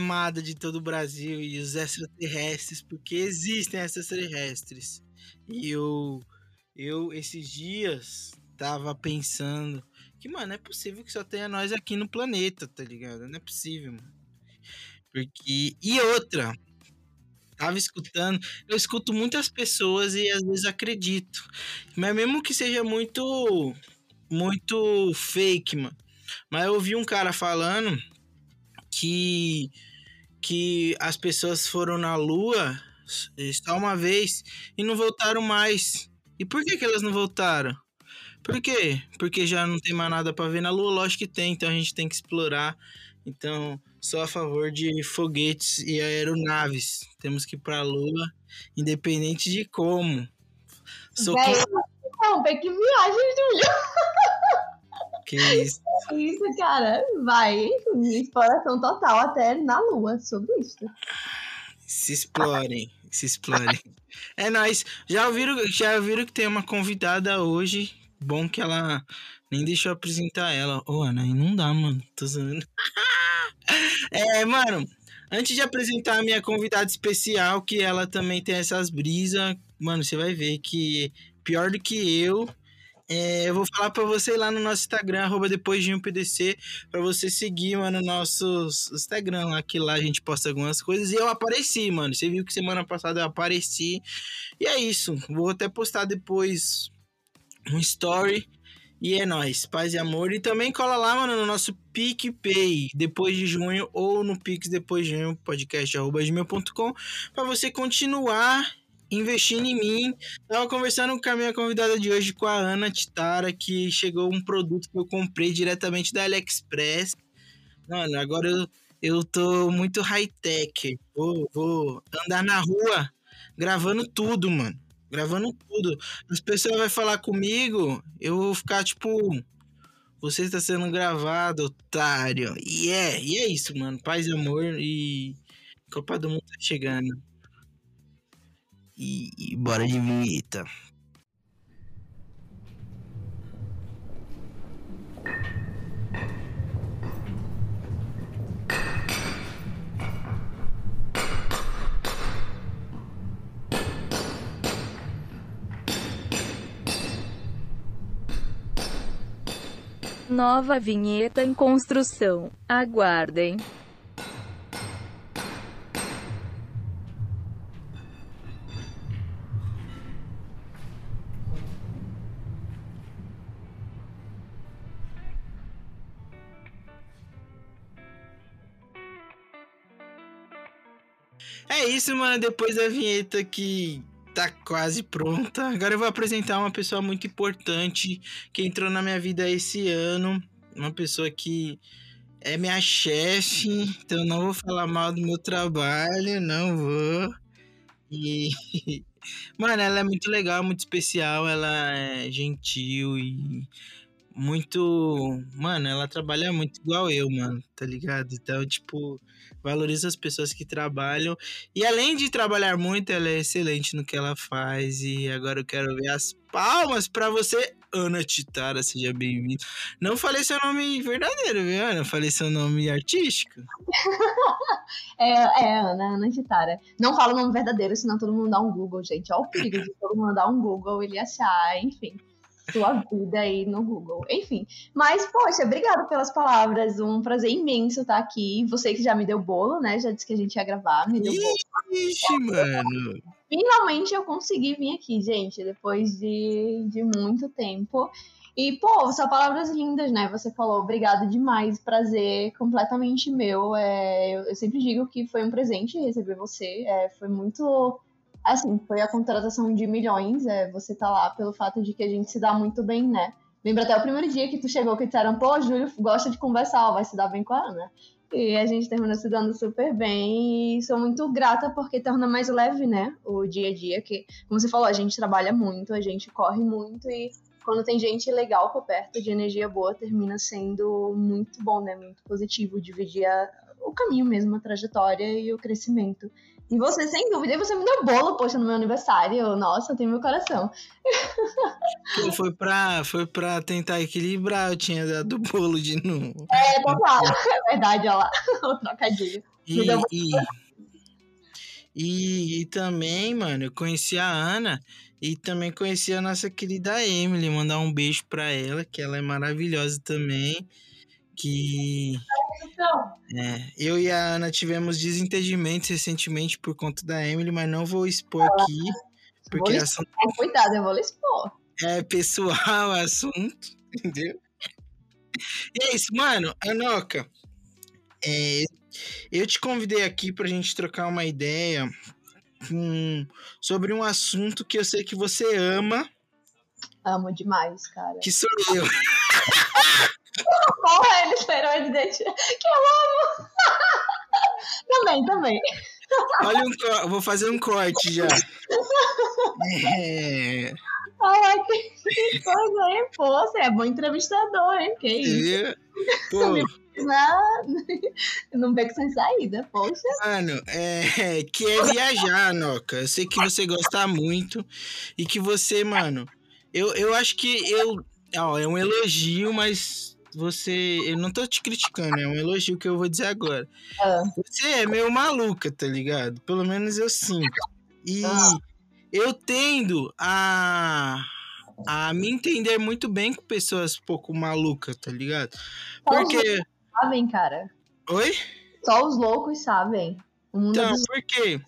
amada de todo o Brasil e os extraterrestres, porque existem extraterrestres. E eu, eu esses dias, tava pensando que, mano, é possível que só tenha nós aqui no planeta, tá ligado? Não é possível, mano. Porque. E outra, tava escutando, eu escuto muitas pessoas e às vezes acredito. Mas mesmo que seja muito. Muito fake, mano. Mas eu ouvi um cara falando que que as pessoas foram na lua só uma vez e não voltaram mais. E por que que elas não voltaram? Por quê? Porque já não tem mais nada pra ver na lua, lógico que tem, então a gente tem que explorar. Então, sou a favor de foguetes e aeronaves. Temos que ir pra lua, independente de como. Sou Véi, contra Não, que viagem, Júlio. que isso. Isso, cara. Vai. Exploração total até na lua sobre isso. Se explorem, se explorem. É nóis. Já ouviram, já ouviram que tem uma convidada hoje? Bom que ela nem deixou apresentar ela. Ô, Ana, aí não dá, mano. Tô zoando. é, mano, antes de apresentar a minha convidada especial, que ela também tem essas brisas, mano, você vai ver que pior do que eu. É, eu vou falar pra você lá no nosso Instagram, arroba depois de um PDC, pra você seguir, mano, nosso Instagram lá, que lá a gente posta algumas coisas. E eu apareci, mano. Você viu que semana passada eu apareci. E é isso. Vou até postar depois um story. E é nóis, paz e amor. E também cola lá, mano, no nosso PicPay, depois de junho, ou no Pix depois de junho, podcast arroba gmail.com, pra você continuar investindo em mim. Tava conversando com a minha convidada de hoje, com a Ana Titara, que chegou um produto que eu comprei diretamente da AliExpress. Mano, agora eu, eu tô muito high-tech. Vou, vou andar na rua gravando tudo, mano. Gravando tudo. As pessoas vão falar comigo, eu vou ficar tipo. Você está sendo gravado, otário. E é, e é isso, mano. Paz e amor e. Copa do Mundo tá chegando. E, e bora de vinheta. Nova vinheta em construção. Aguardem. Isso, mano. Depois da vinheta que tá quase pronta. Agora eu vou apresentar uma pessoa muito importante que entrou na minha vida esse ano. Uma pessoa que é minha chefe, então não vou falar mal do meu trabalho, não vou. E. Mano, ela é muito legal, muito especial, ela é gentil e muito. Mano, ela trabalha muito igual eu, mano, tá ligado? Então, tipo, valoriza as pessoas que trabalham. E além de trabalhar muito, ela é excelente no que ela faz. E agora eu quero ver as palmas pra você, Ana Titara, seja bem-vinda. Não falei seu nome verdadeiro, viu, Ana? Falei seu nome artístico. É, é Ana, Ana Titara. Não fala o nome verdadeiro, senão todo mundo dá um Google, gente. Olha o perigo de todo mundo dar um Google, ele achar, enfim. Sua vida aí no Google. Enfim. Mas, poxa, obrigada pelas palavras. Um prazer imenso estar aqui. Você que já me deu bolo, né? Já disse que a gente ia gravar, me deu bolo. Ixi, mano. Finalmente eu consegui vir aqui, gente, depois de, de muito tempo. E, pô, só palavras lindas, né? Você falou, obrigado demais, prazer completamente meu. É, eu, eu sempre digo que foi um presente receber você. É, foi muito. Assim, foi a contratação de milhões. É, você tá lá pelo fato de que a gente se dá muito bem, né? Lembra até o primeiro dia que tu chegou que disseram, pô, Júlio gosta de conversar, ó, vai se dar bem com a Ana. E a gente termina se dando super bem e sou muito grata porque torna mais leve, né, o dia a dia, que, como você falou, a gente trabalha muito, a gente corre muito e quando tem gente legal por perto, de energia boa, termina sendo muito bom, né, muito positivo, dividir a, o caminho mesmo, a trajetória e o crescimento. E você, sem dúvida, você me deu bolo, poxa, no meu aniversário. Nossa, tem meu coração. Foi pra, foi pra tentar equilibrar, eu tinha dado bolo de novo. É, tá claro. É verdade, olha lá. O trocadilho. E, e, e, e também, mano, eu conheci a Ana e também conheci a nossa querida Emily. Mandar um beijo pra ela, que ela é maravilhosa também. Que é, eu e a Ana tivemos desentendimentos recentemente por conta da Emily, mas não vou expor aqui, porque Vou assunto expor, Cuidado, eu vou expor. é pessoal o assunto, entendeu? E é isso, mano, Anoca, é, eu te convidei aqui pra gente trocar uma ideia hum, sobre um assunto que eu sei que você ama, Amo demais, cara. que sou eu. Porra, ele esperou ele dizer que eu amo. também, também. Olha um vou fazer um corte já. É, Ai, que coisa, hein? Pô, você é bom entrevistador, hein? Que isso? entendeu? Pô, Não, não beco sem saída, poxa. Mano, é, que é viajar, Noca. Eu sei que você gosta muito e que você, mano, eu, eu acho que eu. Ó, é um elogio, mas você. Eu não tô te criticando, é um elogio que eu vou dizer agora. Ah. Você é meio maluca, tá ligado? Pelo menos eu sinto. E Ah. eu tendo a. A me entender muito bem com pessoas pouco malucas, tá ligado? Porque. Sabem, cara. Oi? Só os loucos sabem. Então, dos... por quê?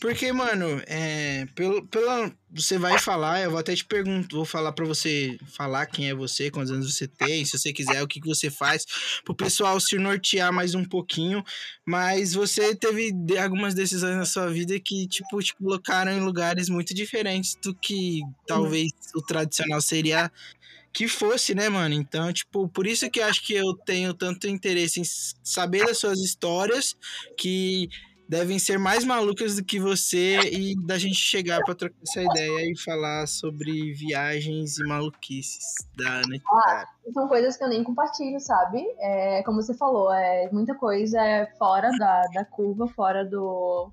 Porque, mano, é, pelo, pela, você vai falar, eu vou até te perguntar, vou falar pra você falar quem é você, quantos anos você tem, se você quiser, o que, que você faz, pro pessoal se nortear mais um pouquinho, mas você teve algumas decisões na sua vida que, tipo, te colocaram em lugares muito diferentes do que talvez o tradicional seria que fosse, né, mano? Então, tipo, por isso que acho que eu tenho tanto interesse em saber das suas histórias, que devem ser mais malucas do que você e da gente chegar pra trocar essa ideia e falar sobre viagens e maluquices da Ana. Ah, são coisas que eu nem compartilho, sabe? É, como você falou, é, muita coisa é fora da, da curva, fora do.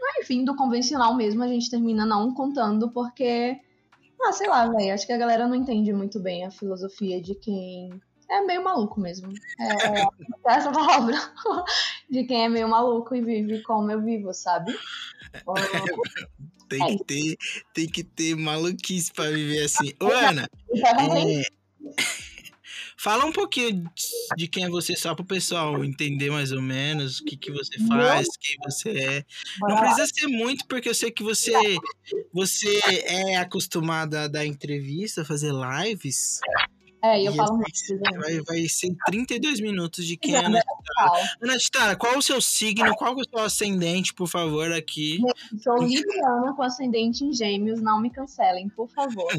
ah, Enfim, do convencional mesmo, a gente termina não contando, porque. Ah, sei lá, velho. Acho que a galera não entende muito bem a filosofia de quem. É meio maluco mesmo. É, é essa palavra. De quem é meio maluco e vive como eu vivo, sabe? Tem É que ter, tem que ter maluquice pra viver assim. Ô, Ana, é, fala um pouquinho de quem é você, só pro pessoal entender mais ou menos o que, que você faz, quem você é. Não precisa ser muito, porque eu sei que você, você é acostumada a dar entrevista, fazer lives. É, eu E falo muito, gente. Vai, vai ser 32 minutos de quem é a Ana Titara, qual o seu signo? Qual é o seu ascendente, por favor, aqui? Sou libriana com ascendente em gêmeos, não me cancelem, por favor.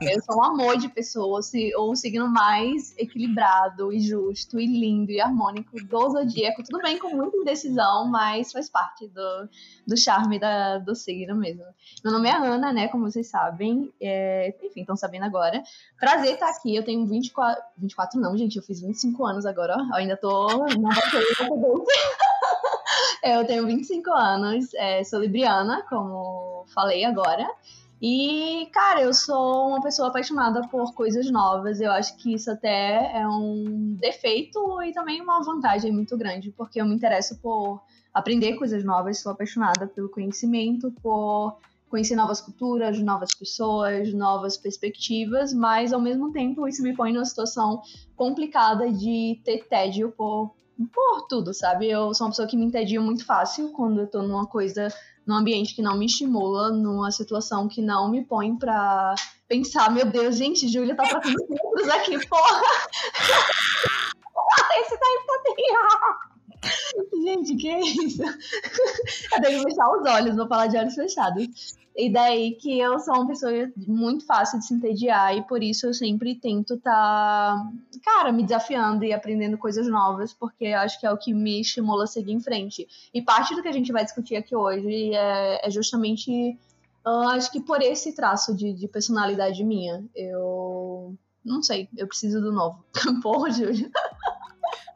Eu sou um amor de pessoa, ou o signo mais equilibrado e justo e lindo e harmônico do zodíaco. Tudo bem com muita indecisão, mas faz parte do, do charme da, do signo mesmo. Meu nome é Ana, né, como vocês sabem. É, enfim, estão sabendo agora. Prazer estar aqui, eu tenho 24... 24 não, gente, eu fiz 25 anos agora, ó. Eu ainda tô... Bateu. Eu tenho 25 anos, é, sou libriana, como falei agora. E, cara, eu sou uma pessoa apaixonada por coisas novas. Eu acho que isso até é um defeito e também uma vantagem muito grande, porque eu me interesso por aprender coisas novas, sou apaixonada pelo conhecimento, por conhecer novas culturas, novas pessoas, novas perspectivas, mas ao mesmo tempo isso me põe numa situação complicada de ter tédio por por tudo, sabe? Eu sou uma pessoa que me entedio muito fácil quando eu tô numa coisa, num ambiente que não me estimula, numa situação que não me põe pra pensar, meu Deus, gente, Júlia tá trocando números aqui, porra! Esse tá! Gente, que isso? Eu tenho que fechar os olhos, vou falar de olhos fechados. E daí que eu sou uma pessoa muito fácil de se entediar e por isso eu sempre tento tá, cara, me desafiando e aprendendo coisas novas, porque acho que é o que me estimula a seguir em frente. E parte do que a gente vai discutir aqui hoje é, é justamente, acho que por esse traço de, de personalidade minha. Eu não sei, eu preciso do novo. Porra, Júlio.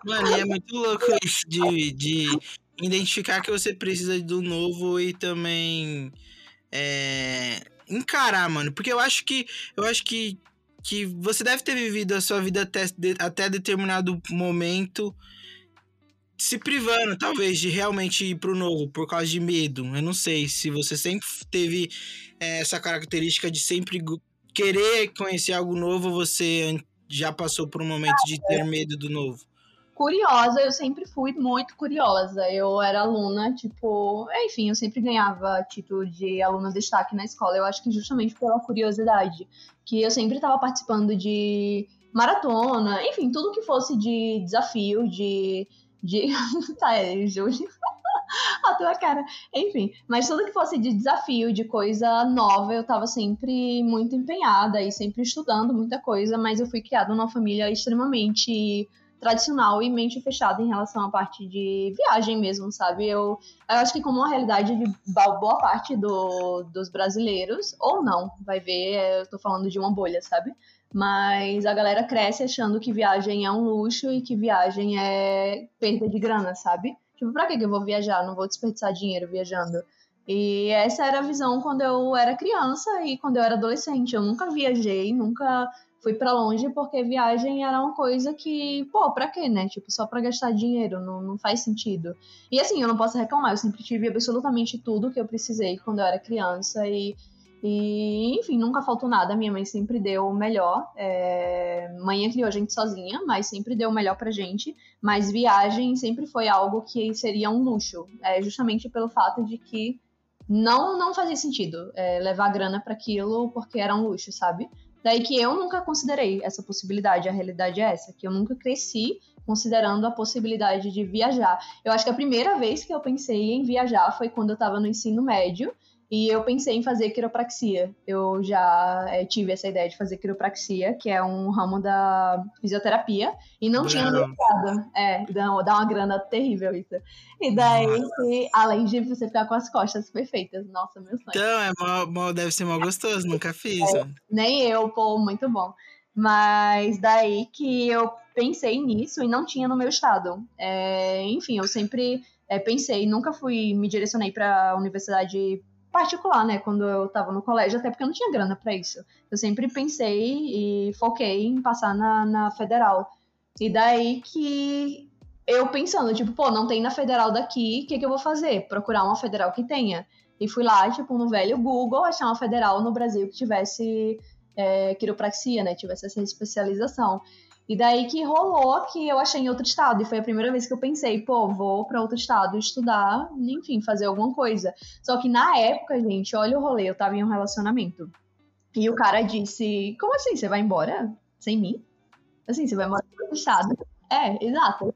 Mano, e é muito louco isso de, de identificar que você precisa do novo e também é, encarar, mano. Porque eu acho que eu acho que, que você deve ter vivido a sua vida até, até determinado momento se privando, talvez, de realmente ir pro novo por causa de medo. Eu não sei se você sempre teve é, essa característica de sempre querer conhecer algo novo, você já passou por um momento de ter medo do novo? Curiosa, eu sempre fui muito curiosa. Eu era aluna, tipo, enfim, eu sempre ganhava título de aluna destaque na escola. Eu acho que justamente pela curiosidade, que eu sempre estava participando de maratona, enfim, tudo que fosse de desafio, de de. tá, é, Júlio. a tua cara. Enfim, mas tudo que fosse de desafio, de coisa nova, eu tava sempre muito empenhada e sempre estudando muita coisa, mas eu fui criada numa família extremamente tradicional e mente fechada em relação à parte de viagem mesmo, sabe? Eu, eu acho que como uma realidade de boa parte do, dos brasileiros, ou não, vai ver, eu tô falando de uma bolha, sabe? Mas a galera cresce achando que viagem é um luxo e que viagem é perda de grana, sabe? Tipo, pra que eu vou viajar? Não vou desperdiçar dinheiro viajando. E essa era a visão quando eu era criança e quando eu era adolescente. Eu nunca viajei, nunca fui para longe porque viagem era uma coisa que, pô, pra quê, né? Tipo, só pra gastar dinheiro, não, não faz sentido. E assim, eu não posso reclamar, eu sempre tive absolutamente tudo que eu precisei quando eu era criança e e, enfim, nunca faltou nada. Minha mãe sempre deu o melhor. É... Mãe criou a gente sozinha, mas sempre deu o melhor pra gente. Mas viagem sempre foi algo que seria um luxo. É, justamente pelo fato de que não, não fazia sentido é, levar grana para aquilo porque era um luxo, sabe? Daí que eu nunca considerei essa possibilidade. A realidade é essa, que eu nunca cresci considerando a possibilidade de viajar. Eu acho que a primeira vez que eu pensei em viajar foi quando eu estava no ensino médio e eu pensei em fazer quiropraxia. Eu já é, tive essa ideia de fazer quiropraxia, que é um ramo da fisioterapia, e não tinha mercado. É, dá, dá uma grana terrível isso. E daí, além de você ficar com as costas perfeitas. Nossa, meu sonho. Então, é mó, mó, deve ser mal gostoso, nunca fiz. É, nem eu, pô, muito bom. Mas daí que eu pensei nisso e não tinha no meu estado. É, enfim, eu sempre é, pensei, nunca fui, me direcionei para a universidade particular, né, quando eu tava no colégio, até porque eu não tinha grana para isso. Eu sempre pensei e foquei em passar na, na federal. E daí que eu pensando, tipo, pô, não tem na federal daqui, o que, que eu vou fazer? Procurar uma federal que tenha. E fui lá, tipo, no velho Google, achar uma federal no Brasil que tivesse é, quiropraxia, né? Tivesse essa especialização. E daí que rolou que eu achei em outro estado. E foi a primeira vez que eu pensei, pô, vou para outro estado estudar, enfim, fazer alguma coisa. Só que na época, gente, olha o rolê, eu tava em um relacionamento. E o cara disse: Como assim? Você vai embora sem mim? Assim, você vai para outro estado. É, exato.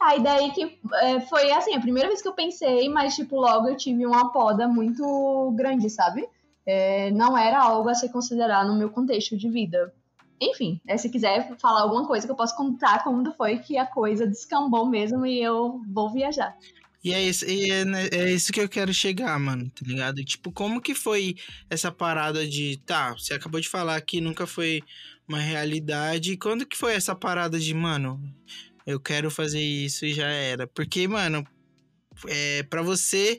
Aí daí que é, foi assim, a primeira vez que eu pensei, mas tipo, logo eu tive uma poda muito grande, sabe? É, não era algo a se considerar no meu contexto de vida. Enfim, né, se quiser falar alguma coisa que eu posso contar como foi que a coisa descambou mesmo e eu vou viajar. E é isso, e é, né, é, isso que eu quero chegar, mano, tá ligado? Tipo, como que foi essa parada de. Tá, você acabou de falar que nunca foi uma realidade. Quando que foi essa parada de, mano, eu quero fazer isso e já era? Porque, mano, é, para você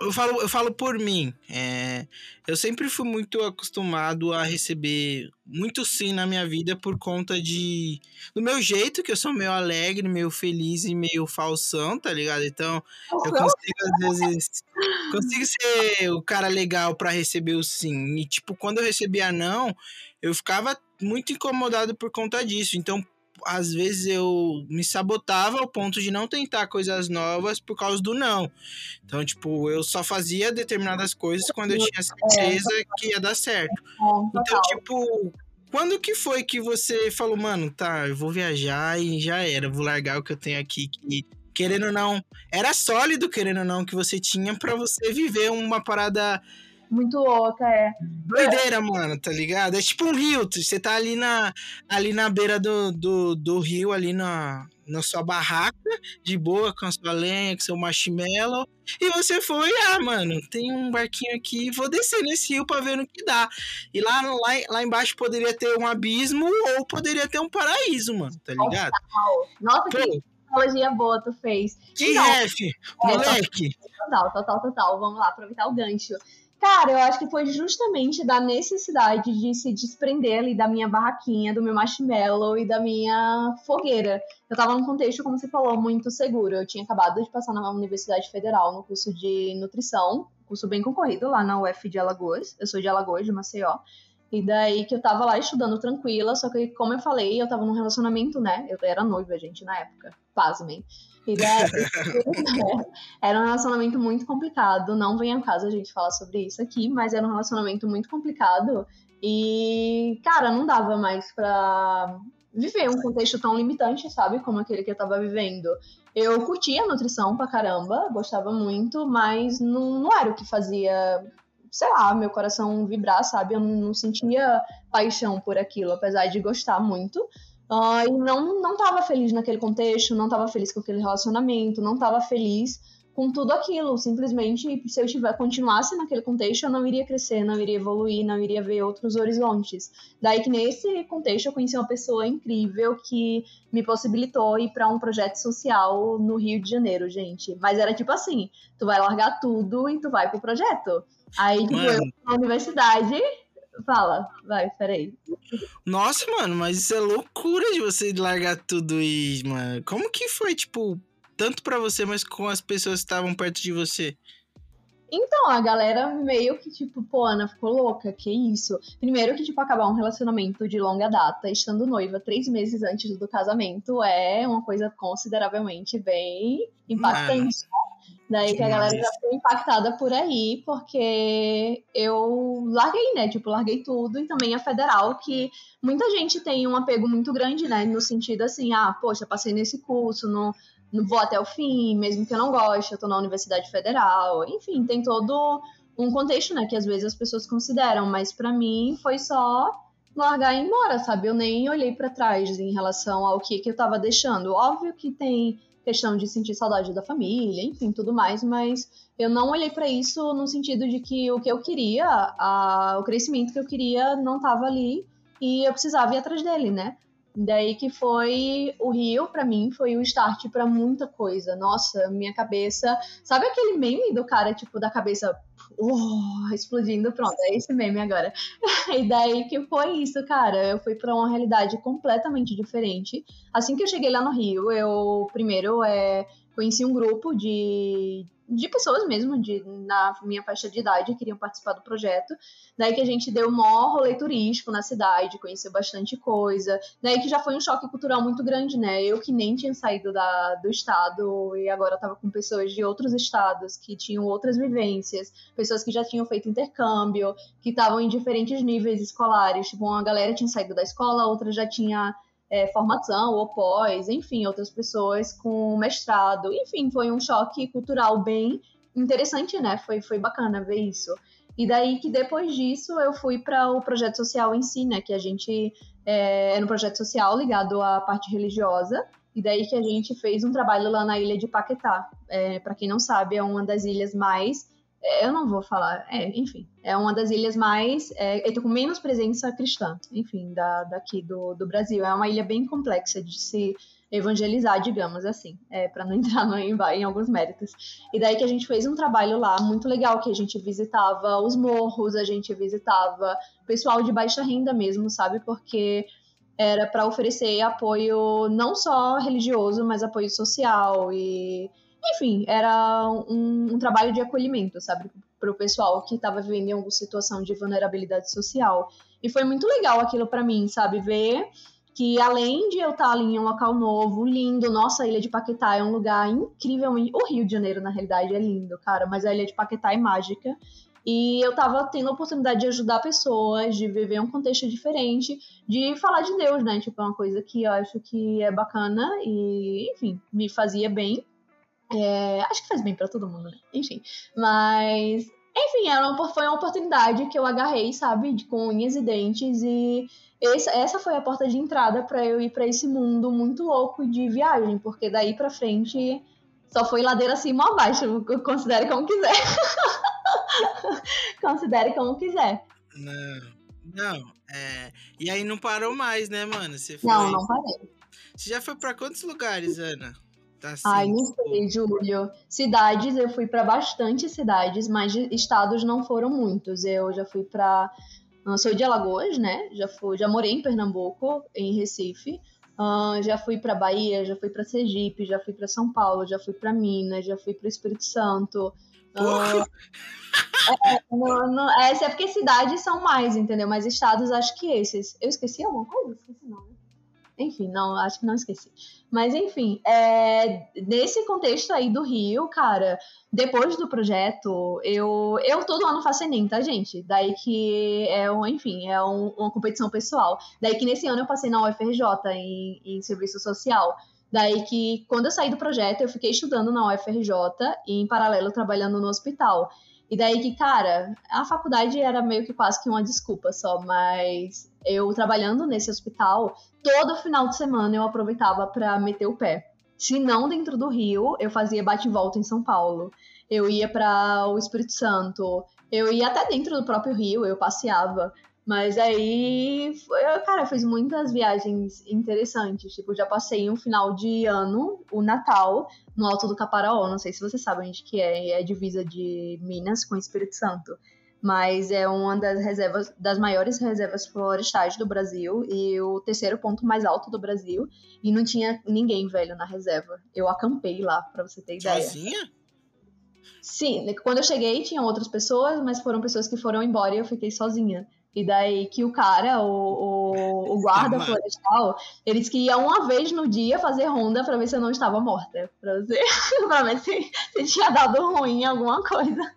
eu falo, eu falo por mim. É, eu sempre fui muito acostumado a receber muito sim na minha vida por conta de. do meu jeito, que eu sou meio alegre, meio feliz e meio falsão, tá ligado? Então, eu consigo, às vezes. consigo ser o cara legal para receber o sim. E, tipo, quando eu recebia não, eu ficava muito incomodado por conta disso. Então, às vezes eu me sabotava ao ponto de não tentar coisas novas por causa do não. Então, tipo, eu só fazia determinadas coisas quando eu tinha certeza que ia dar certo. Então, tipo, quando que foi que você falou, mano, tá, eu vou viajar e já era, vou largar o que eu tenho aqui que querendo ou não, era sólido, querendo ou não, que você tinha pra você viver uma parada Muito louca, é. doideira, mano, tá ligado? É tipo um rio, você tá ali na, ali na beira do, do, do rio, ali na, na sua barraca, de boa, com a sua lenha, com seu marshmallow, e você foi, ah, mano, tem um barquinho aqui, vou descer nesse rio pra ver no que dá. E lá, lá, lá embaixo poderia ter um abismo ou poderia ter um paraíso, mano, tá ligado? Nossa, que Pô, analogia boa tu fez. que Então, ref, moleque. Total, total, total. Vamos lá, aproveitar o gancho. Cara, eu acho que foi justamente da necessidade de se desprender ali da minha barraquinha, do meu marshmallow e da minha fogueira. Eu tava num contexto, como você falou, muito seguro. Eu tinha acabado de passar na Universidade Federal no curso de nutrição, curso bem concorrido lá na UF de Alagoas. Eu sou de Alagoas, de Maceió. E daí que eu tava lá estudando tranquila, só que, como eu falei, eu tava num relacionamento, né? Eu era noiva, gente, na época. Pasmem. E daí, era um relacionamento muito complicado. Não vem ao caso a gente falar sobre isso aqui, mas era um relacionamento muito complicado. E, cara, não dava mais pra viver um contexto tão limitante, sabe? Como aquele que eu tava vivendo. Eu curtia a nutrição pra caramba, gostava muito, mas não, não era o que fazia, sei lá, meu coração vibrar, sabe? Eu não, sentia paixão por aquilo, apesar de gostar muito. Ah, e não, não tava feliz naquele contexto, não tava feliz com aquele relacionamento, não tava feliz com tudo aquilo. Simplesmente, se eu tiver, continuasse naquele contexto, eu não iria crescer, não iria evoluir, não iria ver outros horizontes. Daí que nesse contexto eu conheci uma pessoa incrível que me possibilitou ir para um projeto social no Rio de Janeiro, gente. Mas era tipo assim, tu vai largar tudo e tu vai pro projeto. Aí, tipo, Mano. eu na universidade, fala, vai, peraí. Nossa, mano, mas isso é loucura de você largar tudo e, mano. Como que foi, tipo, tanto pra você, mas com as pessoas que estavam perto de você? Então, a galera meio que, tipo, pô, Ana ficou louca, que isso? Primeiro que, tipo, acabar um relacionamento de longa data, estando noiva três meses antes do casamento, é uma coisa consideravelmente bem impactante. né? Daí que a galera já foi impactada por aí, porque eu larguei, né? Tipo, larguei tudo e também a federal, que muita gente tem um apego muito grande, né? No sentido assim, ah, poxa, passei nesse curso, não vou até o fim, mesmo que eu não goste, eu tô na Universidade Federal. Enfim, tem todo um contexto, né, que às vezes as pessoas consideram, mas pra mim foi só largar e ir embora, sabe? Eu nem olhei pra trás em relação ao que que eu tava deixando. Óbvio que tem questão de sentir saudade da família, enfim, tudo mais, mas eu não olhei pra isso no sentido de que o que eu queria, a, o crescimento que eu queria não tava ali e eu precisava ir atrás dele, né? Daí que foi o Rio, pra mim, foi o start pra muita coisa. Nossa, minha cabeça. Sabe aquele meme do cara, tipo, da cabeça uh, explodindo? Pronto, é esse meme agora. e daí que foi isso, cara. Eu fui pra uma realidade completamente diferente. Assim que eu cheguei lá no Rio, eu primeiro é, conheci um grupo de, de pessoas mesmo, de, na minha faixa de idade, que queriam participar do projeto. Daí que a gente deu o maior rolê turístico na cidade, conheceu bastante coisa. Daí que já foi um choque cultural muito grande, né? Eu que nem tinha saído da, do estado e agora tava com pessoas de outros estados que tinham outras vivências, pessoas que já tinham feito intercâmbio, que estavam em diferentes níveis escolares. Tipo, uma galera tinha saído da escola, outra já tinha é, formação ou pós, enfim, outras pessoas com mestrado. Enfim, foi um choque cultural bem interessante, né? Foi, foi bacana ver isso. E daí que depois disso eu fui para o projeto social em si, né? Que a gente é, era um projeto social ligado à parte religiosa. E daí que a gente fez um trabalho lá na ilha de Paquetá. É, para quem não sabe, é uma das ilhas mais. Eu não vou falar, é, enfim, é uma das ilhas mais. É, com menos presença cristã, enfim, da, daqui do, do Brasil. É uma ilha bem complexa de se evangelizar, digamos assim, é, para não entrar no, em, em alguns méritos. E daí que a gente fez um trabalho lá muito legal, que a gente visitava os morros, a gente visitava pessoal de baixa renda mesmo, sabe? Porque era para oferecer apoio não só religioso, mas apoio social e enfim, era um, um trabalho de acolhimento, sabe, para o pessoal que estava vivendo em alguma situação de vulnerabilidade social. E foi muito legal aquilo para mim, sabe, ver que além de eu estar ali em um local novo, lindo, nossa, a Ilha de Paquetá é um lugar incrivelmente. O Rio de Janeiro, na realidade, é lindo, cara, mas a Ilha de Paquetá é mágica. E eu tava tendo a oportunidade de ajudar pessoas, de viver um contexto diferente, de falar de Deus, né? Tipo, é uma coisa que eu acho que é bacana e, enfim, me fazia bem. É, acho que faz bem pra todo mundo, né? Enfim. Mas. Enfim, era uma, foi uma oportunidade que eu agarrei, sabe? De, com unhas e dentes. E essa, essa foi a porta de entrada para eu ir para esse mundo muito louco de viagem. Porque daí pra frente só foi ladeira acima ou abaixo. Considere como quiser. Considere como quiser. Não. Não, é. E aí não parou mais, né, mano? Você foi... Não, não parei. Você já foi pra quantos lugares, Ana? Tá assim, Ai, não sei, Júlio. Cidades, eu fui para bastante cidades, mas estados não foram muitos. Eu já fui para eu sou de Alagoas, né? Já fui, já morei em Pernambuco, em Recife. Uh, já fui para Bahia, já fui para Sergipe, já fui para São Paulo, já fui para Minas, já fui para Espírito Santo. Uh, é, não, não, essa é porque cidades são mais, entendeu? Mas estados acho que esses. Eu esqueci alguma coisa? Esqueci não, né? Enfim, não, acho que não esqueci. Mas enfim, é, nesse contexto aí do Rio, cara, depois do projeto, eu, eu todo ano faço Enem, tá, gente? Daí que é um, enfim, é um, uma competição pessoal. Daí que nesse ano eu passei na UFRJ em, em serviço social. Daí que quando eu saí do projeto, eu fiquei estudando na UFRJ e em paralelo trabalhando no hospital. E daí que, cara, a faculdade era meio que quase que uma desculpa só, mas eu trabalhando nesse hospital, todo final de semana eu aproveitava para meter o pé. Se não dentro do Rio, eu fazia bate-volta em São Paulo. Eu ia para o Espírito Santo. Eu ia até dentro do próprio Rio, eu passeava. Mas aí, eu, cara, eu fiz muitas viagens interessantes. Tipo, já passei um final de ano, o Natal, no Alto do Caparaó. Não sei se vocês sabem onde que é. É divisa de Minas com Espírito Santo. Mas é uma das reservas, das maiores reservas florestais do Brasil e o terceiro ponto mais alto do Brasil. E não tinha ninguém velho na reserva. Eu acampei lá, pra você ter ideia. Sozinha? Sim, quando eu cheguei tinham outras pessoas, mas foram pessoas que foram embora e eu fiquei sozinha. E daí que o cara, o, o, o guarda florestal, ele disse que ia uma vez no dia fazer ronda para ver se eu não estava morta. Pra, ver, pra ver se, se tinha dado ruim em alguma coisa.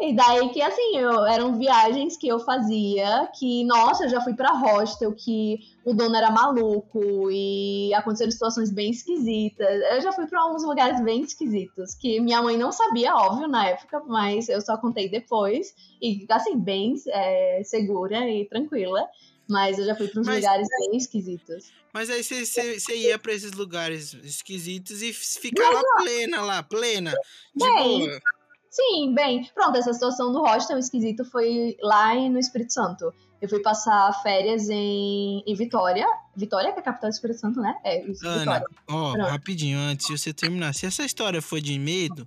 E daí que, assim, eu, eram viagens que eu fazia que, nossa, eu já fui pra hostel, que o dono era maluco e aconteceram situações bem esquisitas. Eu já fui pra uns lugares bem esquisitos, que minha mãe não sabia, óbvio, na época, mas eu só contei depois. E, assim, bem é, segura e tranquila. Mas eu já fui para uns Mas- lugares bem esquisitos. Mas aí você- ia pra esses lugares esquisitos e ficava plena lá, plena. De boa. Sim, bem, pronto, essa situação do hostel esquisito foi lá no Espírito Santo. Eu fui passar férias em, em Vitória. Vitória, que é a capital do Espírito Santo, né? É, isso, Ana, Vitória. ó, Pronto. rapidinho, antes de você terminar. Se essa história for de medo,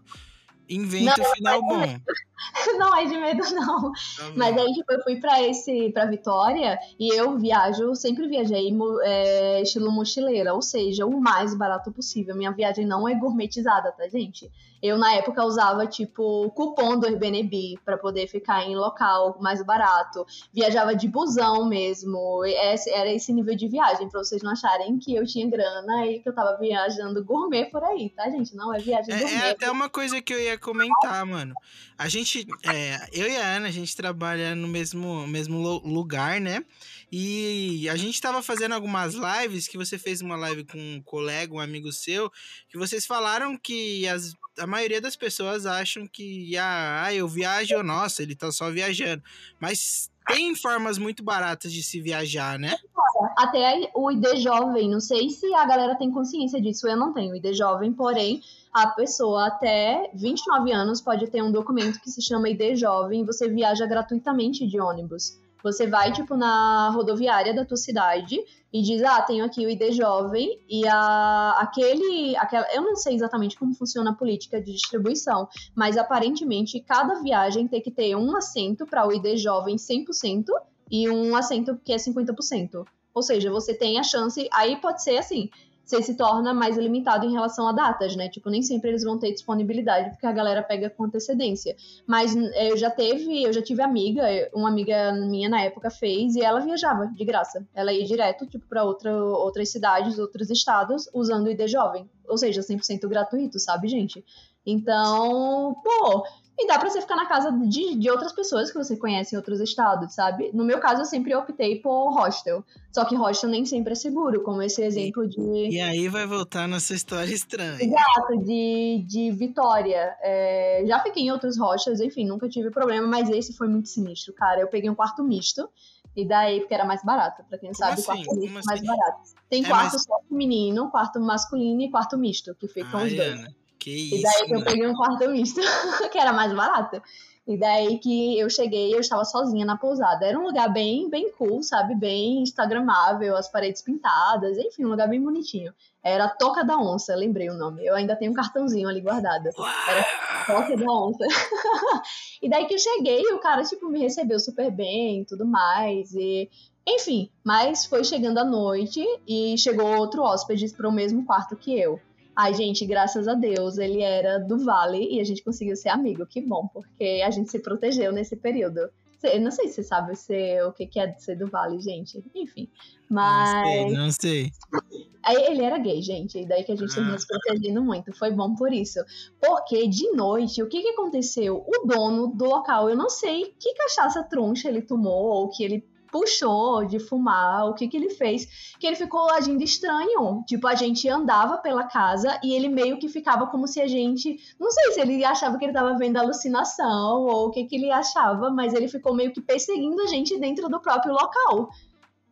inventa Não, o final bom. Não é de medo, não. Tá. Mas aí, tipo, eu fui pra esse, pra Vitória e eu viajo, sempre viajei é, estilo mochileira, ou seja, o mais barato possível. Minha viagem não é gourmetizada, tá, gente? Eu, na época, usava, tipo, cupom do Airbnb pra poder ficar em local mais barato. Viajava de busão mesmo. Esse, era esse nível de viagem, pra vocês não acharem que eu tinha grana e que eu tava viajando gourmet por aí, tá, gente? Não é viagem É, gourmet. é até uma coisa que eu ia comentar, mano. A gente, é, eu e a Ana, a gente trabalha no mesmo, mesmo lu- lugar, né? E a gente tava fazendo algumas lives, que você fez uma live com um colega, um amigo seu, que vocês falaram que as, a maioria das pessoas acham que, ah, eu viajo, nossa, ele tá só viajando. Mas tem formas muito baratas de se viajar, né? até o ID jovem, não sei se a galera tem consciência disso, eu não tenho ID jovem, porém a pessoa até 29 anos pode ter um documento que se chama ID jovem e você viaja gratuitamente de ônibus. Você vai, tipo, na rodoviária da tua cidade e diz, ah, tenho aqui o ID jovem e a, aquele, aquela, eu não sei exatamente como funciona a política de distribuição, mas aparentemente cada viagem tem que ter um assento para o ID jovem 100% e um assento que é 50%. Ou seja, você tem a chance. Aí pode ser assim. Você se torna mais limitado em relação a datas, né? Tipo, nem sempre eles vão ter disponibilidade, porque a galera pega com antecedência. Mas eh, eu já teve, eu já tive amiga, uma amiga minha na época fez, e ela viajava de graça. Ela ia direto, tipo, pra outra, outras cidades, outros estados, usando o ID jovem. Ou seja, 100% gratuito, sabe, gente? Então, pô, E dá pra você ficar na casa de, de outras pessoas que você conhece em outros estados, sabe? No meu caso, eu sempre optei por hostel. Só que hostel nem sempre é seguro, como esse exemplo de. E aí vai voltar nessa história estranha. Exato, de, de Vitória. É, já fiquei em outros hostels, enfim, nunca tive problema, mas esse foi muito sinistro, cara. Eu peguei um quarto misto. E daí, porque era mais barato, pra quem não Como sabe, assim? quarto misto Como é mais assim? barato. Tem É, quarto mas- só feminino, quarto masculino e quarto misto, que ficam os Ai, dois. Ana, que E isso, daí que eu mano. peguei um quarto misto, que era mais barato. E daí que eu cheguei, eu estava sozinha na pousada. Era um lugar bem, bem cool, sabe? Bem instagramável, as paredes pintadas, enfim, um lugar bem bonitinho. Era Toca da Onça, lembrei o nome. Eu ainda tenho um cartãozinho ali guardado. Era Toca da Onça. e daí que eu cheguei, o cara, tipo, me recebeu super bem e tudo mais. E enfim, mas foi chegando a noite e chegou outro hóspede para o mesmo quarto que eu. Ai, gente, graças a Deus, ele era do Vale e a gente conseguiu ser amigo. Que bom, porque a gente se protegeu nesse período. Eu não sei se você sabe o que que é ser do Vale, gente. Enfim. Não Mas. sei, não sei. Aí ele era gay, gente, e daí que a gente Ah. se protegendo muito. Foi bom por isso. Porque de noite, o que que aconteceu? O dono do local, eu não sei que cachaça troncha ele tomou, ou que ele puxou de fumar, o que que ele fez, que ele ficou agindo estranho. Tipo, a gente andava pela casa e ele meio que ficava como se a gente. Não sei se ele achava que ele tava vendo alucinação ou o que que ele achava, mas ele ficou meio que perseguindo a gente dentro do próprio local.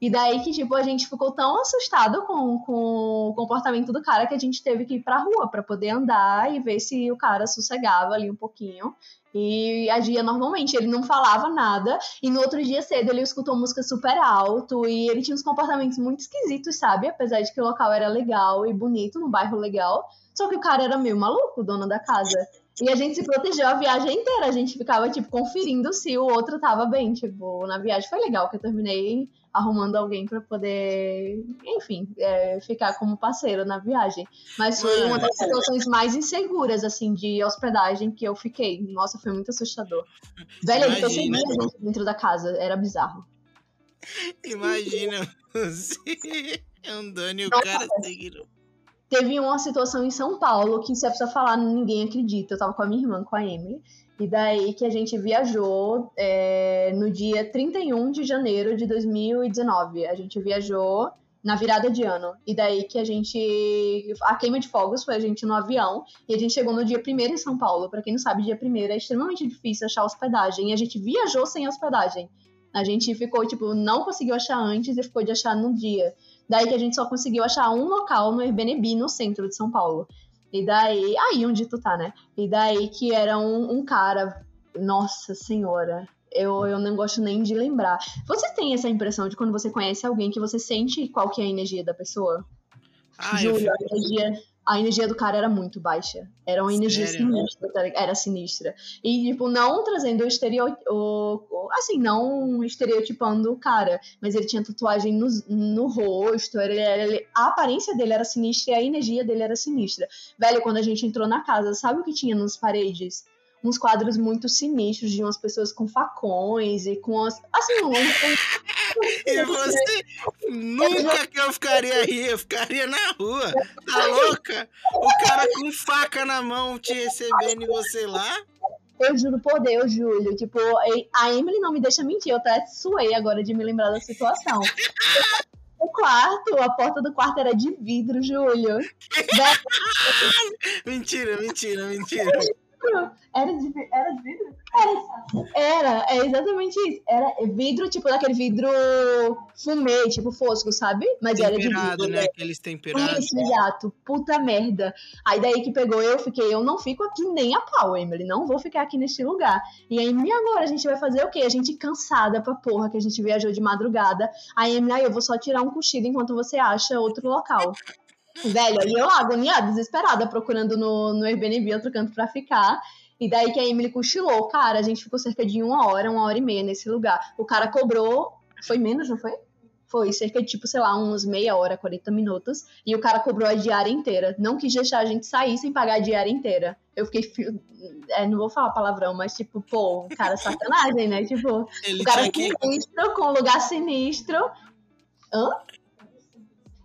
E daí que, tipo, a gente ficou tão assustado com, com o comportamento do cara que a gente teve que ir pra rua pra poder andar e ver se o cara sossegava ali um pouquinho. E agia normalmente, ele não falava nada. E no outro dia cedo ele escutou música super alto e ele tinha uns comportamentos muito esquisitos, sabe? Apesar de que o local era legal e bonito, num bairro legal. Só que o cara era meio maluco, dono da casa. E a gente se protegeu a viagem inteira. A gente ficava, tipo, conferindo se o outro tava bem. Tipo, na viagem foi legal, que eu terminei arrumando alguém pra poder, enfim, é, ficar como parceiro na viagem. Mas foi uma das situações mais inseguras, assim, de hospedagem que eu fiquei. Nossa, foi muito assustador. Velho, ele Imagina. percebia a gente dentro da casa, era bizarro. Imagina você andando e o Nossa. cara seguindo. Teve uma situação em São Paulo que, se a pessoa falar, ninguém acredita. Eu tava com a minha irmã, com a Emily. E daí que a gente viajou é, no dia 31 de janeiro de 2019. A gente viajou na virada de ano. E daí que a gente. A queima de fogos foi a gente no avião. E a gente chegou no dia 1 em São Paulo. Pra quem não sabe, dia 1 é extremamente difícil achar hospedagem. E a gente viajou sem hospedagem. A gente ficou, tipo, não conseguiu achar antes e ficou de achar no dia. Daí que a gente só conseguiu achar um local no Airbnb no centro de São Paulo. E daí, aí onde tu tá, né? E daí que era um, um cara, nossa senhora, eu, eu não gosto nem de lembrar. Você tem essa impressão de quando você conhece alguém que você sente qual que é a energia da pessoa? Ah, eu Juro, fico... a energia, a energia do cara era muito baixa. Era uma energia Sério? sinistra, tá? Era sinistra. E, tipo, não trazendo o estereótipo. Assim, não estereotipando o cara. Mas ele tinha tatuagem no, no rosto. Ele, ele- a aparência dele era sinistra e a energia dele era sinistra. Velho, quando a gente entrou na casa, sabe o que tinha nas paredes? Uns quadros muito sinistros de umas pessoas com facões e com as. Assim, um, E você nunca que eu ficaria aí, eu ficaria na rua. Tá louca? O cara com faca na mão te recebendo e você lá? Eu juro por Deus, Júlio. Tipo, a Emily não me deixa mentir. Eu até suei agora de me lembrar da situação. O quarto, a porta do quarto era de vidro, Júlio. Mentira, mentira, mentira. Era de, era de vidro? Era. Era, é exatamente isso. Era vidro, tipo, daquele vidro fumê, tipo fosco, sabe? Mas era de Temperado, vidro. né? Aqueles temperados. Isso, exato. Puta merda. Aí daí que pegou, eu fiquei, eu não fico aqui nem a pau, Emily. Não vou ficar aqui neste lugar. E aí, e agora a gente vai fazer o quê? A gente cansada pra porra, que a gente viajou de madrugada. Aí, Emily, aí eu vou só tirar um cochilo enquanto você acha outro local. Velho, e eu lá, agoniada, desesperada, procurando no, no Airbnb outro canto pra ficar. E daí que a Emily cochilou. Cara, a gente ficou cerca de uma hora, uma hora e meia nesse lugar. O cara cobrou. Foi menos, não foi? Foi cerca de, tipo, sei lá, uns meia hora, 40 minutos. E o cara cobrou a diária inteira. Não quis deixar a gente sair sem pagar a diária inteira. Eu fiquei. fi- É, não vou falar palavrão, mas, tipo, pô, o cara sacanagem, né? Tipo, Ele o cara tinha que. sinistro, com lugar sinistro. Hã?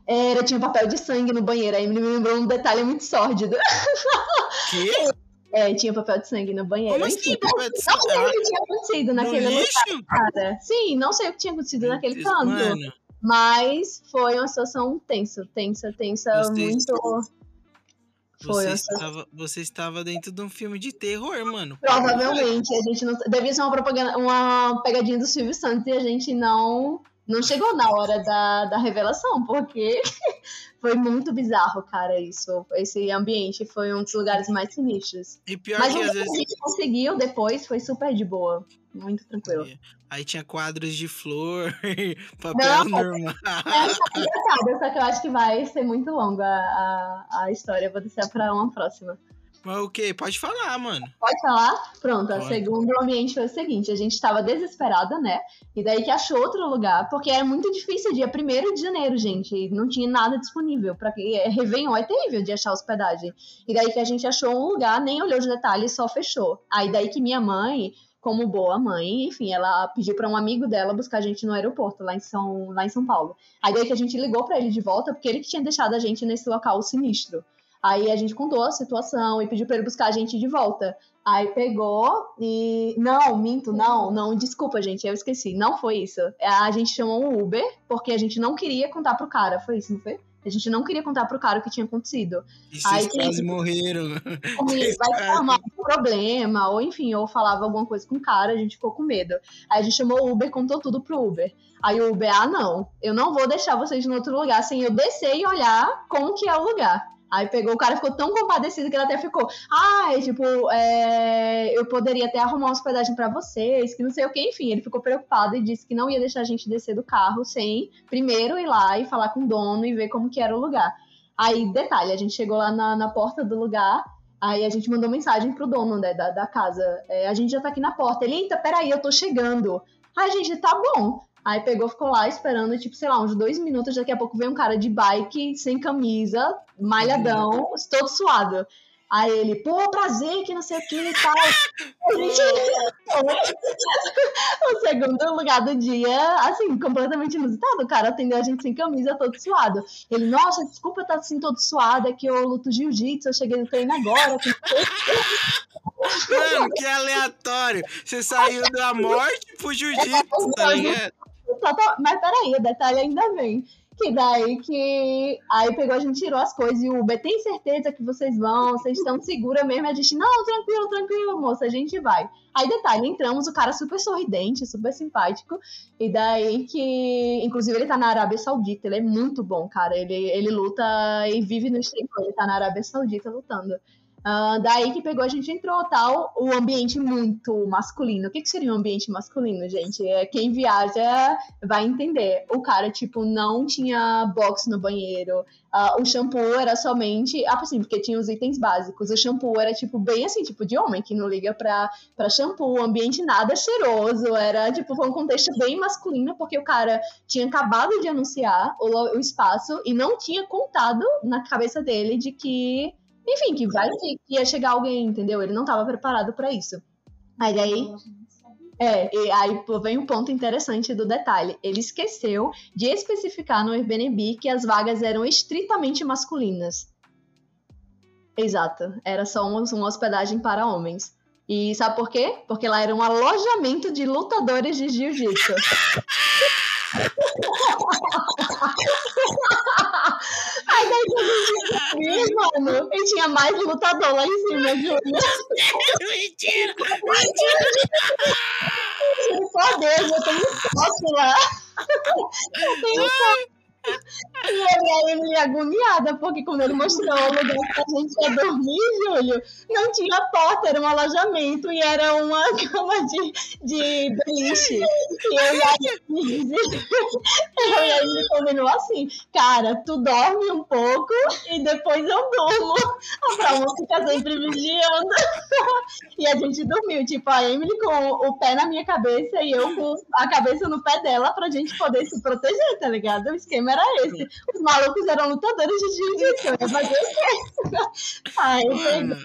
Era, tinha um papel de sangue no banheiro. Aí me lembrou um detalhe muito sórdido. Que? É, tinha papel de sangue no banheiro. Como assim, papel de Não sei o que tinha acontecido naquele lugar. Sim, não sei o que tinha acontecido naquele canto. Mano, Mas foi uma situação tensa, tensa, tensa, muito. Foi você uma estava, você estava dentro de um filme de terror, mano. Provavelmente, a gente não. Devia ser uma propaganda, uma pegadinha do Silvio Santos e a gente não. Não chegou na hora da, da revelação, porque foi muito bizarro, cara, isso. Esse ambiente foi um dos lugares mais sinistros. E pior Mas que às que a vezes. gente conseguiu depois foi super de boa. Muito tranquilo. Aí tinha quadros de flor, papel Não, normal. É engraçado, só que eu acho que vai ser muito longa a, a história. Vou deixar pra uma próxima. Mas o quê? Pode falar, mano. Pode falar? Pronto, Pode. segundo ambiente foi o seguinte: a gente estava desesperada, né? E daí que achou outro lugar, porque era muito difícil, dia 1 de janeiro, gente. Não tinha nada disponível. Pra que é, Réveillon é terrível de achar hospedagem. E daí que a gente achou um lugar, nem olhou os detalhes, só fechou. Aí daí que minha mãe. Como boa mãe, enfim, ela pediu para um amigo dela buscar a gente no aeroporto, lá em São, lá em São Paulo. Aí daí que a gente ligou para ele de volta, porque ele que tinha deixado a gente nesse local sinistro. Aí a gente contou a situação e pediu pra ele buscar a gente de volta. Aí pegou e. Não, minto, não, não, desculpa, gente, eu esqueci. Não foi isso. A gente chamou um Uber porque a gente não queria contar pro cara. Foi isso, não foi? A gente não queria contar pro cara o que tinha acontecido. E que- quase morreram. Ele vai formar um problema, ou enfim, ou falava alguma coisa com o cara, a gente ficou com medo. Aí a gente chamou o Uber, contou tudo pro Uber. Aí o Uber, ah, não, eu não vou deixar vocês no outro lugar sem eu descer e olhar como que é o lugar. Aí pegou, o cara ficou tão compadecido que ele até ficou, ah, é, tipo, é, eu poderia até arrumar uma hospedagem pra vocês, que não sei o que, enfim, ele ficou preocupado e disse que não ia deixar a gente descer do carro sem primeiro ir lá e falar com o dono e ver como que era o lugar. Aí, detalhe, a gente chegou lá na, na porta do lugar, aí a gente mandou mensagem pro dono né, da, da casa. É, a gente já tá aqui na porta. Ele, eita, peraí, eu tô chegando. Aí a gente, tá bom. Aí pegou, ficou lá esperando, tipo, sei lá, uns dois minutos. Daqui a pouco veio um cara de bike, sem camisa, malhadão, todo suado. Aí ele, pô, prazer, que não sei o que e tal. O segundo lugar do dia, assim, completamente inusitado. O cara atendeu a gente sem camisa, todo suado. Ele, nossa, desculpa estar assim todo suado, é que eu luto jiu-jitsu, eu cheguei no treino agora. que Mano, que aleatório. Você saiu da morte pro jiu-jitsu, tá ligado? Total- Mas peraí, o detalhe ainda vem. Que daí que. Aí pegou, a gente tirou as coisas e o Uber, tem certeza que vocês vão? Vocês estão segura mesmo? A gente, não, tranquilo, tranquilo, moça, a gente vai. Aí, detalhe, entramos, o cara super sorridente, super simpático. E daí que. Inclusive, ele tá na Arábia Saudita, ele é muito bom, cara. Ele, ele luta e vive no exterior, ele tá na Arábia Saudita lutando. Ah, daí que pegou, a gente entrou tal, o ambiente muito masculino. O que, que seria um ambiente masculino, gente? É, quem viaja vai entender. O cara, tipo, não tinha box no banheiro. Ah, o shampoo era somente. Ah, assim, porque tinha os itens básicos. O shampoo era, tipo, bem assim, tipo, de homem, que não liga pra, pra shampoo. O ambiente nada cheiroso. Era, tipo, foi um contexto bem masculino, porque o cara tinha acabado de anunciar o, o espaço e não tinha contado na cabeça dele de que. Enfim, que vai que ia chegar alguém, entendeu? Ele não estava preparado para isso. Aí daí. É, e aí vem um ponto interessante do detalhe. Ele esqueceu de especificar no Airbnb que as vagas eram estritamente masculinas. Exato. Era só uma, uma hospedagem para homens. E sabe por quê? Porque lá era um alojamento de lutadores de jiu-jitsu. Aí daí quando gente viu, mano, e tinha mais lutador lá em cima, Júlia. Mentira! Só Deus, eu tenho foto lá. Eu tenho foto. E ele, a Emily agoniada, porque quando ele mostrou o lugar que a gente ia dormir, Júlio, não tinha porta, era um alojamento e era uma cama de, de beliche. E eu e a Emily, eu e a Emily combinou assim, cara, tu dorme um pouco e depois eu durmo. Pra uma ficar sempre vigiando. E a gente dormiu, tipo, a Emily com o pé na minha cabeça e eu com a cabeça no pé dela pra gente poder se proteger, tá ligado? O esquema era esse. Os malucos eram lutadores de jiu-jitsu, eu ia fazer o quê? Mano,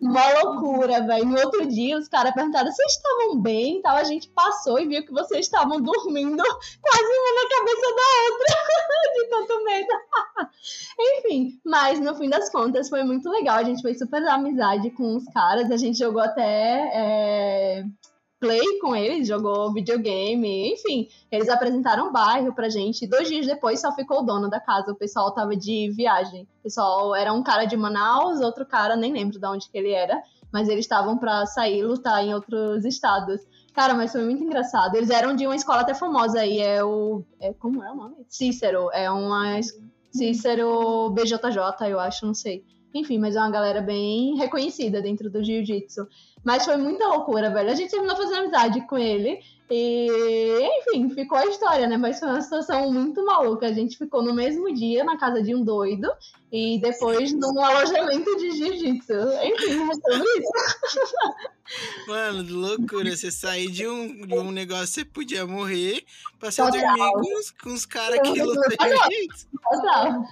Uma loucura, velho. No outro dia, os caras perguntaram: vocês estavam bem? Então a gente passou e viu que vocês estavam dormindo quase uma na cabeça da outra, de tanto medo. Enfim, mas no fim das contas foi muito legal. A gente fez super amizade com os caras. A gente jogou até. É play com eles, jogou videogame, enfim, eles apresentaram o bairro pra gente. Dois dias depois só ficou o dono da casa, o pessoal tava de viagem. O pessoal era um cara de Manaus, outro cara, nem lembro de onde que ele era, mas eles estavam para sair lutar em outros estados. Cara, mas foi muito engraçado. Eles eram de uma escola até famosa aí, é o. É, como é o nome? Cícero. É uma. Cícero BJJ, eu acho, não sei. Enfim, mas é uma galera bem reconhecida dentro do jiu-jitsu. Mas foi muita loucura, velho. A gente terminou fazendo amizade com ele. E, enfim, ficou a história, né? Mas foi uma situação muito maluca. A gente ficou no mesmo dia na casa de um doido e depois num alojamento de jiu-jitsu. Enfim, é sobre isso. Mano, loucura. Você sair de um, de um negócio, você podia morrer pra você Total. dormir com os, com os caras que lutam jiu-jitsu. Total.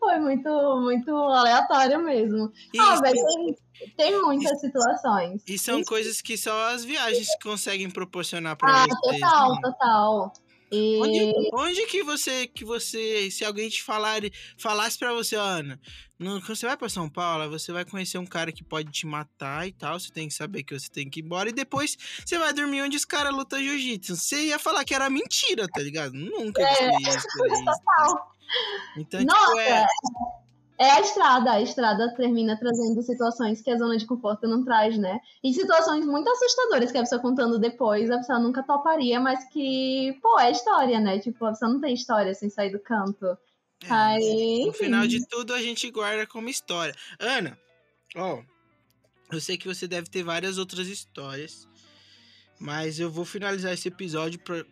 Foi muito, muito aleatório mesmo. Isso. Ah, velho, tem, tem muitas isso, situações. E são isso. coisas que só as viagens conseguem proporcionar pra ah, vocês. Total, né? total. E... Onde, onde, que você, que você, se alguém te falar, falasse para você, Ana, no, quando você vai para São Paulo, você vai conhecer um cara que pode te matar e tal, você tem que saber que você tem que ir embora e depois você vai dormir onde os caras lutam jiu-jitsu. Você ia falar que era mentira, tá ligado? Nunca é. isso. Total. Então, Nossa, tipo, é... É a estrada, a estrada termina trazendo situações que a zona de conforto não traz, né? E situações muito assustadoras que a pessoa contando depois, a pessoa nunca toparia, mas que, pô, é história, né? Tipo, a pessoa não tem história sem sair do canto. É, Aí, no final de tudo, a gente guarda como história. Ana, ó, eu sei que você deve ter várias outras histórias, mas eu vou finalizar esse episódio pra,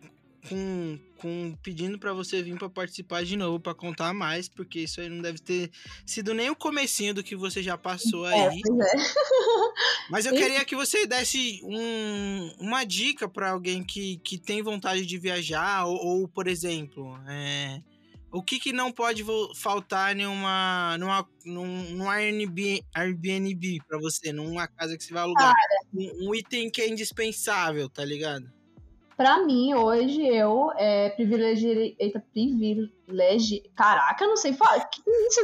com, com pedindo para você vir para participar de novo para contar mais, porque isso aí não deve ter sido nem o comecinho do que você já passou é, aí. É, é. Mas eu queria que você desse um, uma dica para alguém que, que tem vontade de viajar ou, ou por exemplo, é, o que, que não pode faltar numa, numa, num, num Airbnb, Airbnb para você, numa casa que você vai alugar? Um, um item que é indispensável, tá ligado? Pra mim, hoje, eu é, privilegiei. Eita, privilegi. Caraca, não sei falar. Que isso?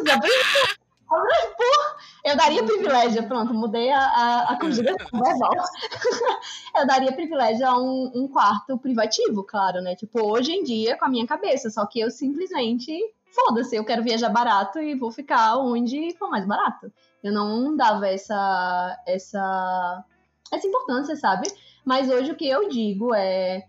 Eu daria privilégio, pronto, mudei a, a, a conjugação verbal. eu daria privilégio a um, um quarto privativo, claro, né? Tipo, hoje em dia, com a minha cabeça. Só que eu simplesmente, foda-se, eu quero viajar barato e vou ficar onde for mais barato. Eu não dava essa, essa, essa importância, sabe? Mas hoje o que eu digo é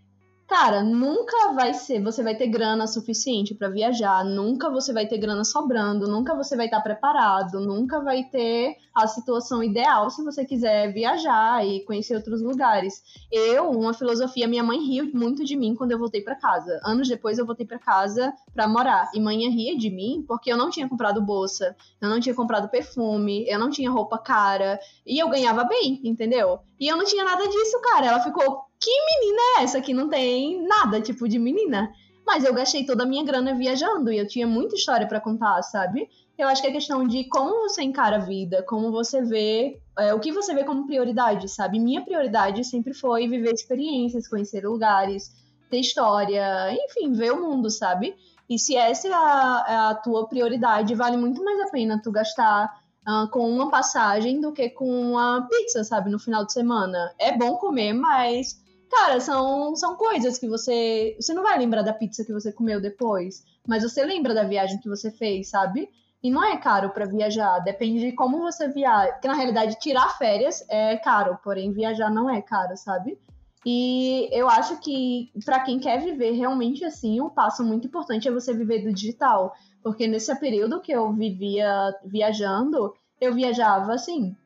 Cara, nunca vai ser, você vai ter grana suficiente para viajar, nunca você vai ter grana sobrando, nunca você vai estar preparado, nunca vai ter a situação ideal se você quiser viajar e conhecer outros lugares. Eu, uma filosofia, minha mãe riu muito de mim quando eu voltei para casa. Anos depois eu voltei para casa para morar e mãe ria de mim porque eu não tinha comprado bolsa, eu não tinha comprado perfume, eu não tinha roupa cara e eu ganhava bem, entendeu? E eu não tinha nada disso, cara. Ela ficou que menina é essa que não tem nada, tipo, de menina? Mas eu gastei toda a minha grana viajando e eu tinha muita história para contar, sabe? Eu acho que é questão de como você encara a vida, como você vê, é, o que você vê como prioridade, sabe? Minha prioridade sempre foi viver experiências, conhecer lugares, ter história, enfim, ver o mundo, sabe? E se essa é a, é a tua prioridade, vale muito mais a pena tu gastar uh, com uma passagem do que com uma pizza, sabe? No final de semana. É bom comer, mas Cara, são, são coisas que você. Você não vai lembrar da pizza que você comeu depois, mas você lembra da viagem que você fez, sabe? E não é caro para viajar, depende de como você viaja. Porque na realidade, tirar férias é caro, porém viajar não é caro, sabe? E eu acho que para quem quer viver realmente assim, um passo muito importante é você viver do digital. Porque nesse período que eu vivia viajando, eu viajava assim,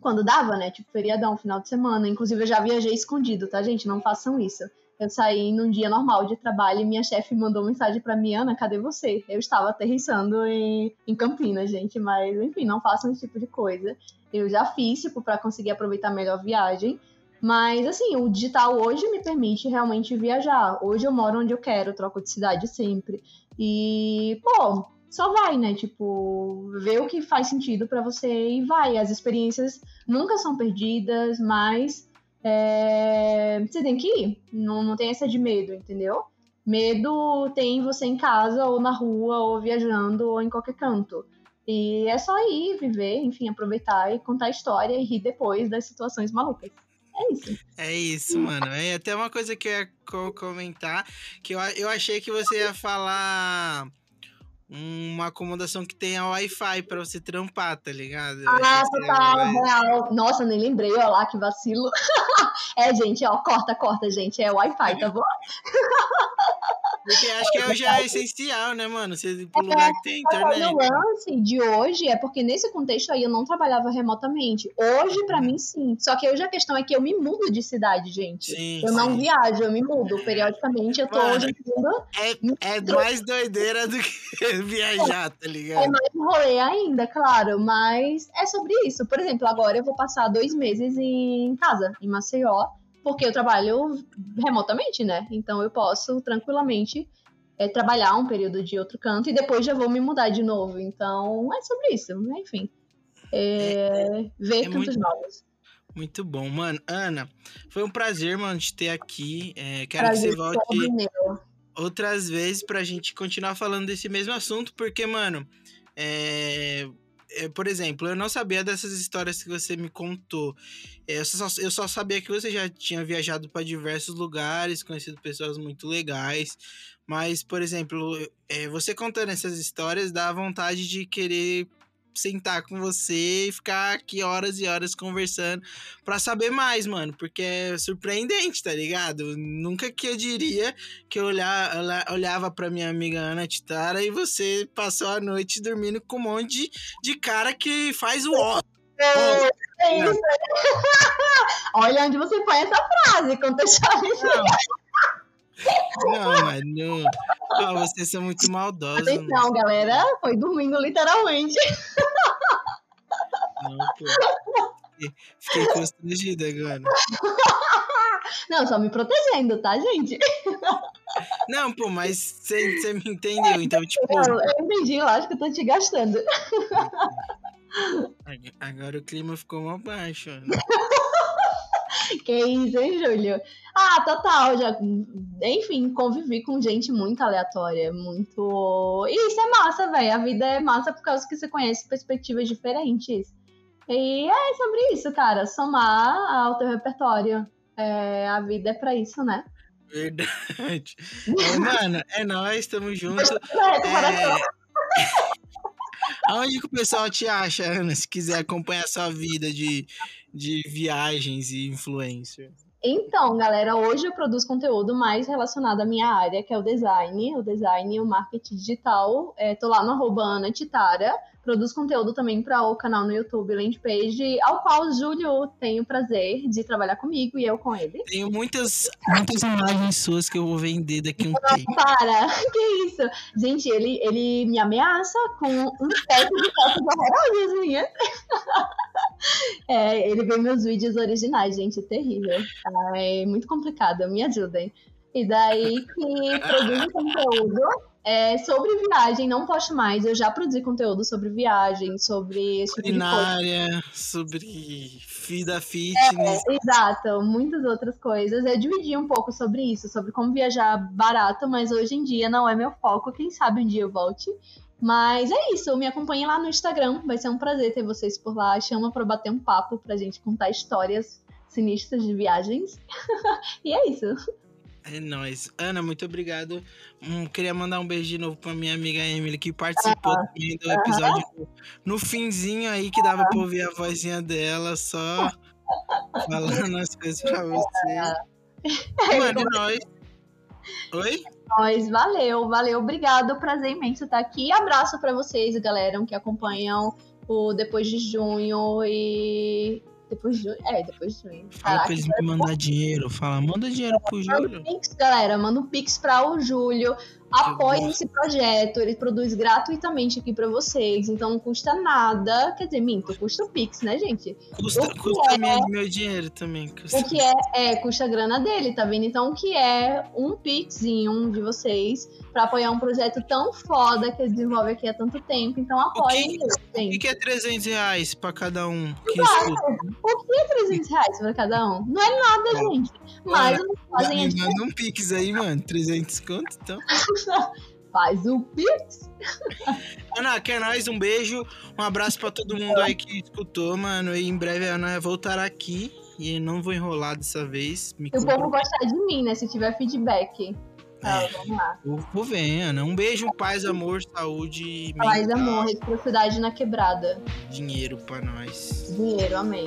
quando dava, né? Tipo, feriadão, final de semana. Inclusive, eu já viajei escondido, tá, gente? Não façam isso. Eu saí num dia normal de trabalho e minha chefe mandou mensagem pra mim, Ana, cadê você? Eu estava aterrissando em, em Campinas, gente, mas enfim, não façam esse tipo de coisa. Eu já fiz, tipo, pra conseguir aproveitar melhor a viagem. Mas, assim, o digital hoje me permite realmente viajar. Hoje eu moro onde eu quero, troco de cidade sempre. E, pô, só vai, né? Tipo, vê o que faz sentido pra você e vai. As experiências nunca são perdidas, mas é, você tem que ir. Não, não tem essa de medo, entendeu? Medo tem você em casa, ou na rua, ou viajando, ou em qualquer canto. E é só ir, viver, enfim, aproveitar e contar a história e rir depois das situações malucas. É isso. É isso, mano. É até uma coisa que eu ia co- comentar, que eu, eu achei que você ia falar uma acomodação que tenha Wi-Fi pra você trampar, tá ligado? Ah, você total, falar isso. real. Nossa, nem lembrei, ó lá, que vacilo. é, gente, ó, corta, corta, gente. É Wi-Fi, tá bom? Porque acho que hoje é essencial, né, mano? Você pro lugar que tem internet. O lance de hoje é porque nesse contexto aí eu não trabalhava remotamente. Hoje, pra mim, sim. Só que hoje a questão é que eu me mudo de cidade, gente. Sim, Eu não sim. viajo, eu me mudo. Periodicamente eu tô Mano, hoje indo. É, é mais doideira do que viajar, tá É ligado? mais rolê ainda, claro, mas é sobre isso. Por exemplo, agora eu vou passar dois meses em casa, em Maceió, porque eu trabalho remotamente, né? Então eu posso tranquilamente é, trabalhar um período de outro canto e depois já vou me mudar de novo. Então é sobre isso, enfim. É, ver é cantos muito- novos. Muito bom, mano. Ana, foi um prazer, mano, te ter aqui. É, quero que Prazer você volte outras vezes pra gente continuar falando desse mesmo assunto, porque, mano, é, por exemplo, eu não sabia dessas histórias que você me contou. É, Eu só, eu só sabia que você já tinha viajado pra diversos lugares, conhecido pessoas muito legais. Mas, por exemplo, é, você contando essas histórias dá vontade de querer sentar com você e ficar aqui horas e horas conversando pra saber mais, mano, porque é surpreendente, tá ligado? Nunca que eu diria que eu olhava pra minha amiga Ana Titara e você passou a noite dormindo com um monte de, de cara que faz o ó. É isso. Olha onde você põe essa frase, contextualizando. Não, mano. Ah, vocês são muito maldosos. mano. Atenção, galera, foi dormindo literalmente. Não, pô. Fiquei- Fiquei constrangido agora. Não, só me protegendo, tá, gente? Não, pô, mas você me entendeu, então, tipo, Eu, eu entendi, eu acho que eu tô te gastando. ag- agora o clima ficou mal baixo. mano. Que isso, hein, Júlio? Ah, total, já. Enfim, convivi com gente muito aleatória, muito. E isso é massa, velho. A vida é massa por causa que você conhece perspectivas diferentes. E é sobre isso, cara. Somar ao teu repertório. É, a vida é pra isso, né? Verdade. Mano, é nóis, tamo junto. É... Aonde que o pessoal te acha, Ana, se quiser acompanhar sua vida de, de viagens e influencer? Então, galera, hoje eu produzo conteúdo mais relacionado à minha área, que é o design, o design e o marketing digital. É, tô lá no arroba Ana Titara. Produzo conteúdo também para o canal no YouTube Landpage, ao qual o Júlio tem o prazer de trabalhar comigo e eu com ele. Tenho muitas, muitas imagens suas que eu vou vender daqui a um tempo. Para! Que isso? Gente, ele, ele me ameaça com um set de fotos horrorosas minhas. É, ele vê meus vídeos originais, gente, é terrível. É muito complicado, me ajudem. E daí que produzo conteúdo é, sobre viagem, não posto mais. Eu já produzi conteúdo sobre viagem, sobre esse tipo. Culinária, sobre vida fitness. Exato, muitas outras coisas. Eu dividi um pouco sobre isso, sobre como viajar barato, mas hoje em dia não é meu foco. Quem sabe um dia eu volte. Mas é isso, me acompanhe lá no Instagram. Vai ser um prazer ter vocês por lá. Chama pra bater um papo, pra gente contar histórias sinistras de viagens. e é isso. É nóis. Ana, muito obrigado. Hum, queria mandar um beijo de novo pra minha amiga Emily, que participou também do episódio no finzinho aí, que dava pra ouvir a vozinha dela, só falando as coisas pra você. Mano, é nóis. Oi? Mas valeu, valeu, obrigado. Prazer imenso estar aqui. Abraço pra vocês, galera, que acompanham o Depois de Junho e. Depois de junho? É, depois de junho. Caraca, pra eles me mandar dinheiro. Fala, manda dinheiro pro Manda Júlio. um pix, galera. Manda um pix pra o Júlio. apoiem esse projeto, ele produz gratuitamente aqui pra vocês, então não custa nada. Quer dizer, minto, custa o Pix, né, gente? Custa, custa é? meu, meu dinheiro também. Custa. O que é, é, custa a grana dele, tá vendo? Então, o que é um pixinho de vocês pra apoiar um projeto tão foda que desenvolve aqui há tanto tempo? Então, apoiem que- ele, O que, gente. é 300 reais pra cada um? Que? O que é 300 reais pra cada um? Não é nada, gente. Mas Olha, fazem a me manda um pix aí, mano. 300 conto, então. Faz o pix. Ana, que é nóis, um beijo. Um abraço pra todo mundo aí que escutou, mano. E em breve a Ana voltará aqui. E não vou enrolar dessa vez. Me o povo gostar de mim, né? Se tiver feedback. Tá, É. vamos lá. Ver, Ana. Um beijo, paz, amor, saúde, Paz, mental, amor, reciprocidade na quebrada. dinheiro pra nós. Dinheiro, amém.